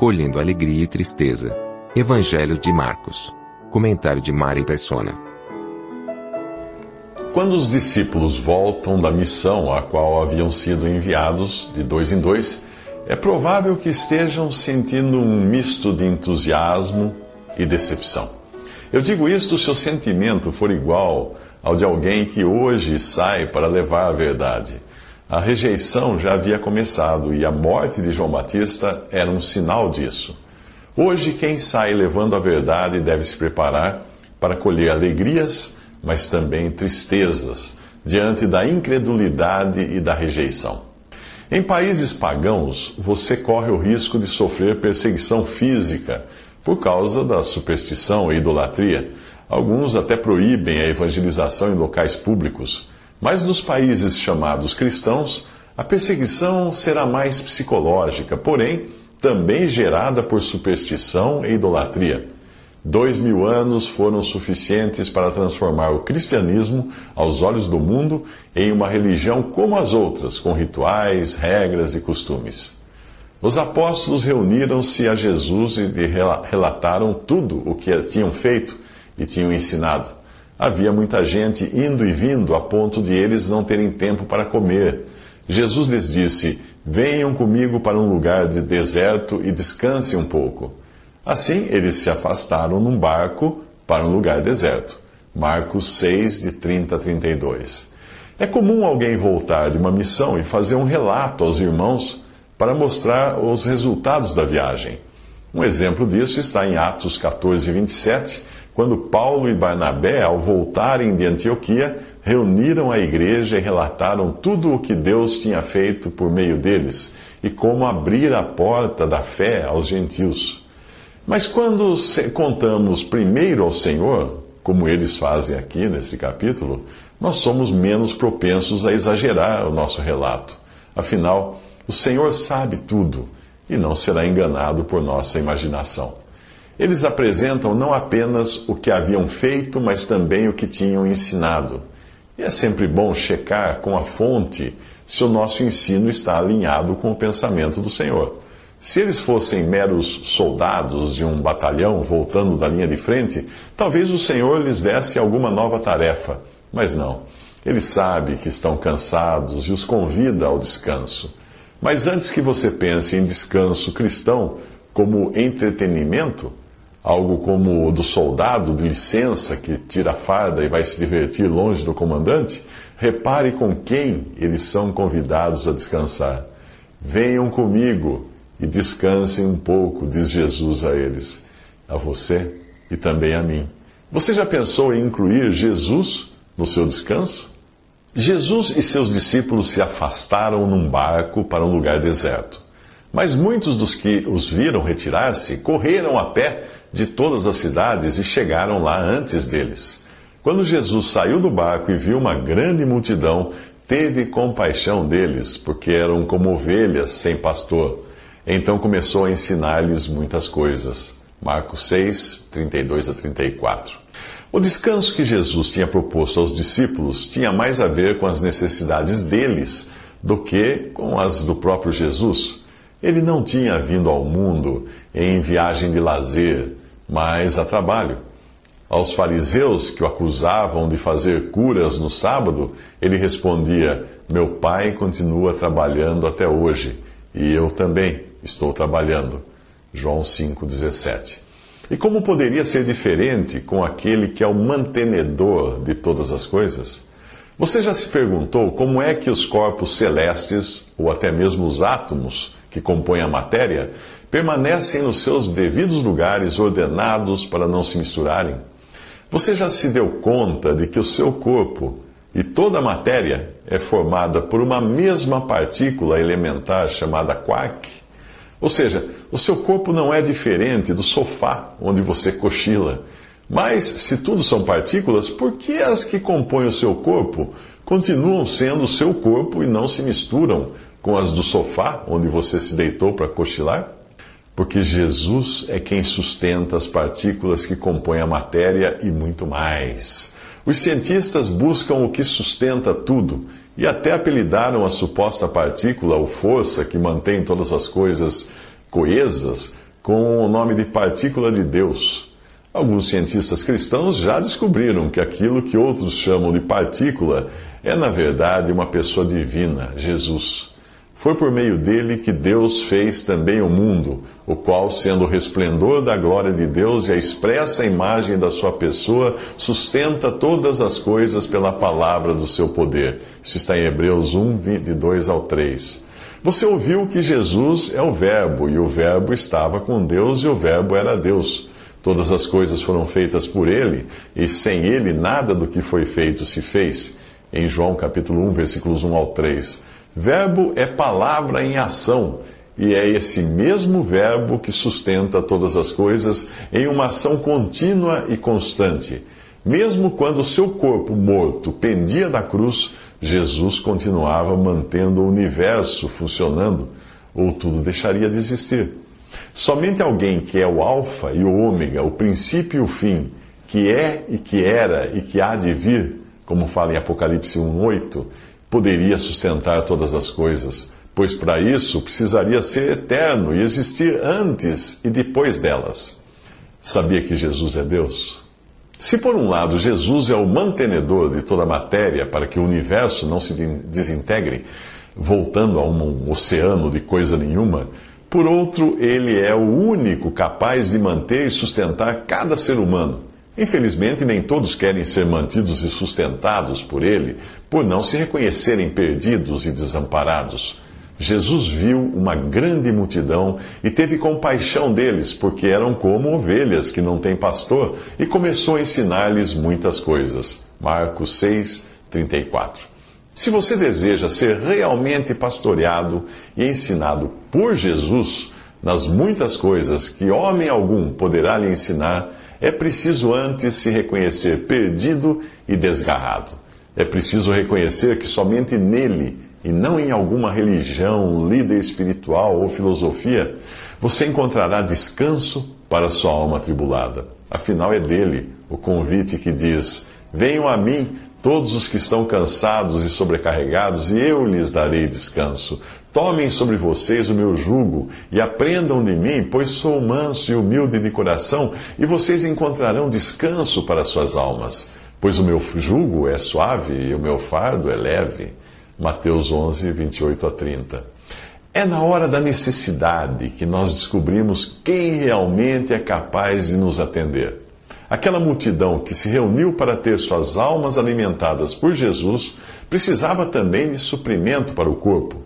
Colhendo alegria e tristeza. Evangelho de Marcos. Comentário de Mari Persona. Quando os discípulos voltam da missão a qual haviam sido enviados, de dois em dois, é provável que estejam sentindo um misto de entusiasmo e decepção. Eu digo isto se o sentimento for igual ao de alguém que hoje sai para levar a verdade. A rejeição já havia começado e a morte de João Batista era um sinal disso. Hoje, quem sai levando a verdade deve se preparar para colher alegrias, mas também tristezas, diante da incredulidade e da rejeição. Em países pagãos, você corre o risco de sofrer perseguição física por causa da superstição e idolatria. Alguns até proíbem a evangelização em locais públicos. Mas nos países chamados cristãos, a perseguição será mais psicológica, porém também gerada por superstição e idolatria. Dois mil anos foram suficientes para transformar o cristianismo, aos olhos do mundo, em uma religião como as outras, com rituais, regras e costumes. Os apóstolos reuniram-se a Jesus e relataram tudo o que tinham feito e tinham ensinado. Havia muita gente indo e vindo a ponto de eles não terem tempo para comer. Jesus lhes disse: Venham comigo para um lugar de deserto e descansem um pouco. Assim, eles se afastaram num barco para um lugar deserto. Marcos 6, de 30 a 32. É comum alguém voltar de uma missão e fazer um relato aos irmãos para mostrar os resultados da viagem. Um exemplo disso está em Atos 14, 27, quando Paulo e Barnabé, ao voltarem de Antioquia, reuniram a igreja e relataram tudo o que Deus tinha feito por meio deles e como abrir a porta da fé aos gentios. Mas quando contamos primeiro ao Senhor, como eles fazem aqui nesse capítulo, nós somos menos propensos a exagerar o nosso relato. Afinal, o Senhor sabe tudo e não será enganado por nossa imaginação. Eles apresentam não apenas o que haviam feito, mas também o que tinham ensinado. E é sempre bom checar com a fonte se o nosso ensino está alinhado com o pensamento do Senhor. Se eles fossem meros soldados de um batalhão voltando da linha de frente, talvez o Senhor lhes desse alguma nova tarefa. Mas não. Ele sabe que estão cansados e os convida ao descanso. Mas antes que você pense em descanso cristão como entretenimento, algo como o do soldado de licença que tira a farda e vai se divertir longe do comandante, repare com quem eles são convidados a descansar. Venham comigo e descansem um pouco, diz Jesus a eles, a você e também a mim. Você já pensou em incluir Jesus no seu descanso? Jesus e seus discípulos se afastaram num barco para um lugar deserto. Mas muitos dos que os viram retirar-se correram a pé de todas as cidades e chegaram lá antes deles. Quando Jesus saiu do barco e viu uma grande multidão, teve compaixão deles, porque eram como ovelhas sem pastor então começou a ensinar-lhes muitas coisas. Marcos 6, 32 a 34. O descanso que Jesus tinha proposto aos discípulos tinha mais a ver com as necessidades deles do que com as do próprio Jesus. Ele não tinha vindo ao mundo em viagem de lazer, mas a trabalho. Aos fariseus que o acusavam de fazer curas no sábado, ele respondia: Meu pai continua trabalhando até hoje, e eu também estou trabalhando. João 5,17. E como poderia ser diferente com aquele que é o mantenedor de todas as coisas? Você já se perguntou como é que os corpos celestes, ou até mesmo os átomos que compõem a matéria, permanecem nos seus devidos lugares ordenados para não se misturarem? Você já se deu conta de que o seu corpo E toda a matéria é formada por uma mesma partícula elementar chamada quark. Ou seja, o seu corpo não é diferente do sofá onde você cochila. Mas, se tudo são partículas, por que as que compõem o seu corpo continuam sendo o seu corpo e não se misturam com as do sofá onde você se deitou para cochilar? Porque Jesus é quem sustenta as partículas que compõem a matéria e muito mais. Os cientistas buscam o que sustenta tudo e até apelidaram a suposta partícula ou força que mantém todas as coisas coesas com o nome de partícula de Deus. Alguns cientistas cristãos já descobriram que aquilo que outros chamam de partícula é, na verdade, uma pessoa divina, Jesus. Foi por meio dele que Deus fez também o mundo, o qual, sendo o resplendor da glória de Deus e a expressa imagem da sua pessoa, sustenta todas as coisas pela palavra do seu poder. Isso está em Hebreus 1, de 2 ao 3. Você ouviu que Jesus é o Verbo, e o Verbo estava com Deus, e o Verbo era Deus. Todas as coisas foram feitas por ele, e sem ele nada do que foi feito se fez. Em João capítulo 1, versículos 1 ao 3. Verbo é palavra em ação, e é esse mesmo verbo que sustenta todas as coisas em uma ação contínua e constante. Mesmo quando seu corpo morto pendia da cruz, Jesus continuava mantendo o universo funcionando, ou tudo deixaria de existir. Somente alguém que é o Alfa e o Ômega, o princípio e o fim, que é e que era e que há de vir, como fala em Apocalipse 1,8, poderia sustentar todas as coisas, pois para isso precisaria ser eterno e existir antes e depois delas. Sabia que Jesus é Deus? Se por um lado Jesus é o mantenedor de toda a matéria para que o universo não se desintegre, voltando a um oceano de coisa nenhuma, por outro, ele é o único capaz de manter e sustentar cada ser humano Infelizmente, nem todos querem ser mantidos e sustentados por ele, por não se reconhecerem perdidos e desamparados. Jesus viu uma grande multidão e teve compaixão deles, porque eram como ovelhas que não têm pastor, e começou a ensinar-lhes muitas coisas. Marcos 6, 34. Se você deseja ser realmente pastoreado e ensinado por Jesus nas muitas coisas que homem algum poderá lhe ensinar, é preciso antes se reconhecer perdido e desgarrado. É preciso reconhecer que somente nele, e não em alguma religião, líder espiritual ou filosofia, você encontrará descanso para sua alma atribulada. Afinal, é dele o convite que diz: Venham a mim todos os que estão cansados e sobrecarregados, e eu lhes darei descanso. Tomem sobre vocês o meu jugo e aprendam de mim, pois sou manso e humilde de coração, e vocês encontrarão descanso para suas almas. Pois o meu jugo é suave e o meu fardo é leve. Mateus 11, 28 a 30. É na hora da necessidade que nós descobrimos quem realmente é capaz de nos atender. Aquela multidão que se reuniu para ter suas almas alimentadas por Jesus precisava também de suprimento para o corpo.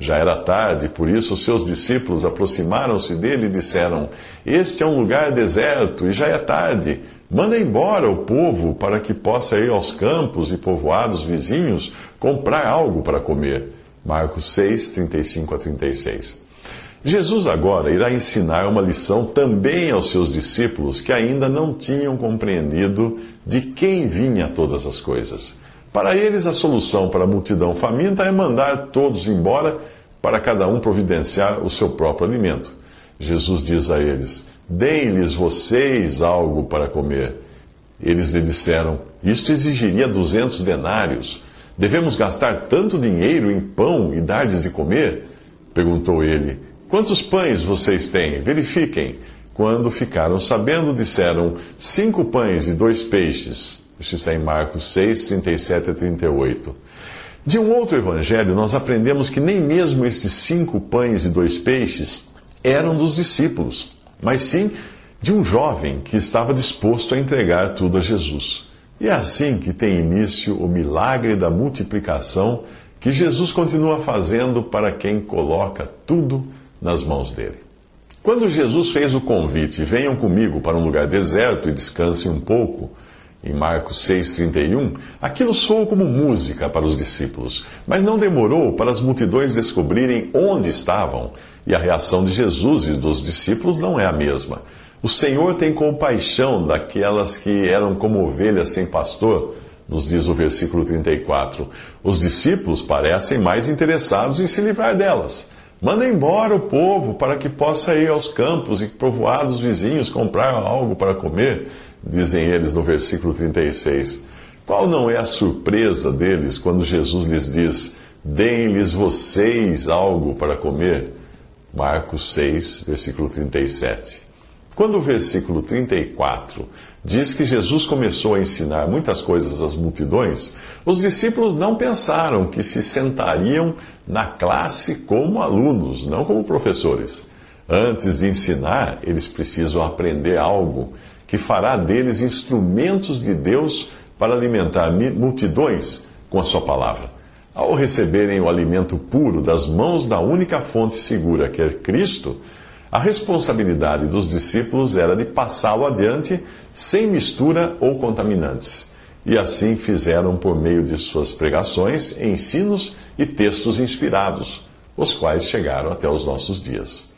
Já era tarde, por isso seus discípulos aproximaram-se dele e disseram: Este é um lugar deserto e já é tarde. Manda embora o povo para que possa ir aos campos e povoados vizinhos comprar algo para comer. Marcos 6, 35 a 36. Jesus agora irá ensinar uma lição também aos seus discípulos que ainda não tinham compreendido de quem vinha todas as coisas. Para eles, a solução para a multidão faminta é mandar todos embora para cada um providenciar o seu próprio alimento. Jesus diz a eles: Deem-lhes vocês algo para comer. Eles lhe disseram: Isto exigiria duzentos denários. Devemos gastar tanto dinheiro em pão e dar-lhes de comer? Perguntou ele: Quantos pães vocês têm? Verifiquem. Quando ficaram sabendo, disseram: Cinco pães e dois peixes. Isso está em Marcos 6, 37 a 38. De um outro evangelho, nós aprendemos que nem mesmo esses cinco pães e dois peixes eram dos discípulos, mas sim de um jovem que estava disposto a entregar tudo a Jesus. E é assim que tem início o milagre da multiplicação que Jesus continua fazendo para quem coloca tudo nas mãos dele. Quando Jesus fez o convite, venham comigo para um lugar deserto e descansem um pouco, em Marcos 6,31, aquilo soou como música para os discípulos, mas não demorou para as multidões descobrirem onde estavam, e a reação de Jesus e dos discípulos não é a mesma. O Senhor tem compaixão daquelas que eram como ovelhas sem pastor, nos diz o versículo 34. Os discípulos parecem mais interessados em se livrar delas. Manda embora o povo para que possa ir aos campos e povoados vizinhos comprar algo para comer dizem eles no versículo 36. Qual não é a surpresa deles quando Jesus lhes diz: Deem-lhes vocês algo para comer? Marcos 6, versículo 37. Quando o versículo 34 diz que Jesus começou a ensinar muitas coisas às multidões, os discípulos não pensaram que se sentariam na classe como alunos, não como professores. Antes de ensinar, eles precisam aprender algo que fará deles instrumentos de Deus para alimentar multidões com a sua palavra. Ao receberem o alimento puro das mãos da única fonte segura, que é Cristo, a responsabilidade dos discípulos era de passá-lo adiante sem mistura ou contaminantes. E assim fizeram por meio de suas pregações, ensinos e textos inspirados, os quais chegaram até os nossos dias.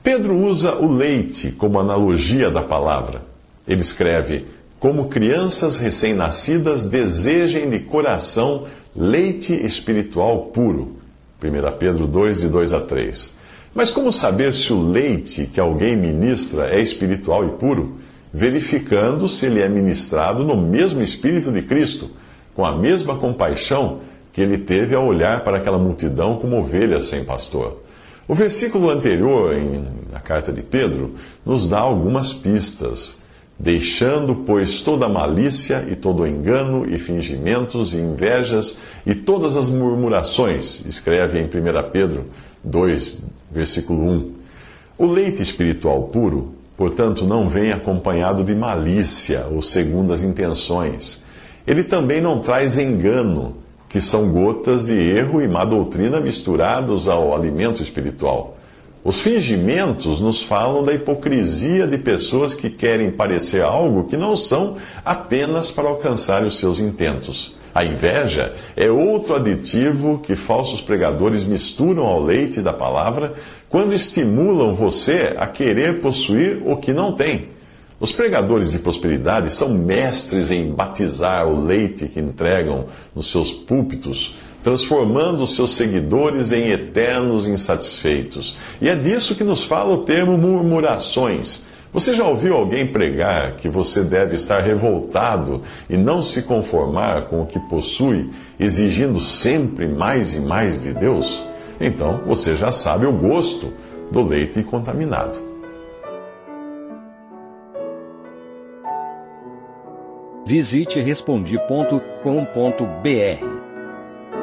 Pedro usa o leite como analogia da palavra. Ele escreve: Como crianças recém-nascidas, desejem de coração leite espiritual puro. 1 Pedro 2, de 2 a 3. Mas como saber se o leite que alguém ministra é espiritual e puro? Verificando se ele é ministrado no mesmo Espírito de Cristo, com a mesma compaixão que ele teve ao olhar para aquela multidão como ovelhas sem pastor. O versículo anterior, em, na carta de Pedro, nos dá algumas pistas. Deixando, pois, toda malícia e todo engano e fingimentos e invejas e todas as murmurações, escreve em 1 Pedro 2, versículo 1. O leite espiritual puro, portanto, não vem acompanhado de malícia ou segundas intenções. Ele também não traz engano, que são gotas de erro e má doutrina misturados ao alimento espiritual. Os fingimentos nos falam da hipocrisia de pessoas que querem parecer algo que não são apenas para alcançar os seus intentos. A inveja é outro aditivo que falsos pregadores misturam ao leite da palavra quando estimulam você a querer possuir o que não tem. Os pregadores de prosperidade são mestres em batizar o leite que entregam nos seus púlpitos transformando seus seguidores em eternos insatisfeitos. E é disso que nos fala o termo murmurações. Você já ouviu alguém pregar que você deve estar revoltado e não se conformar com o que possui, exigindo sempre mais e mais de Deus? Então você já sabe o gosto do leite contaminado. Visite respondi.com.br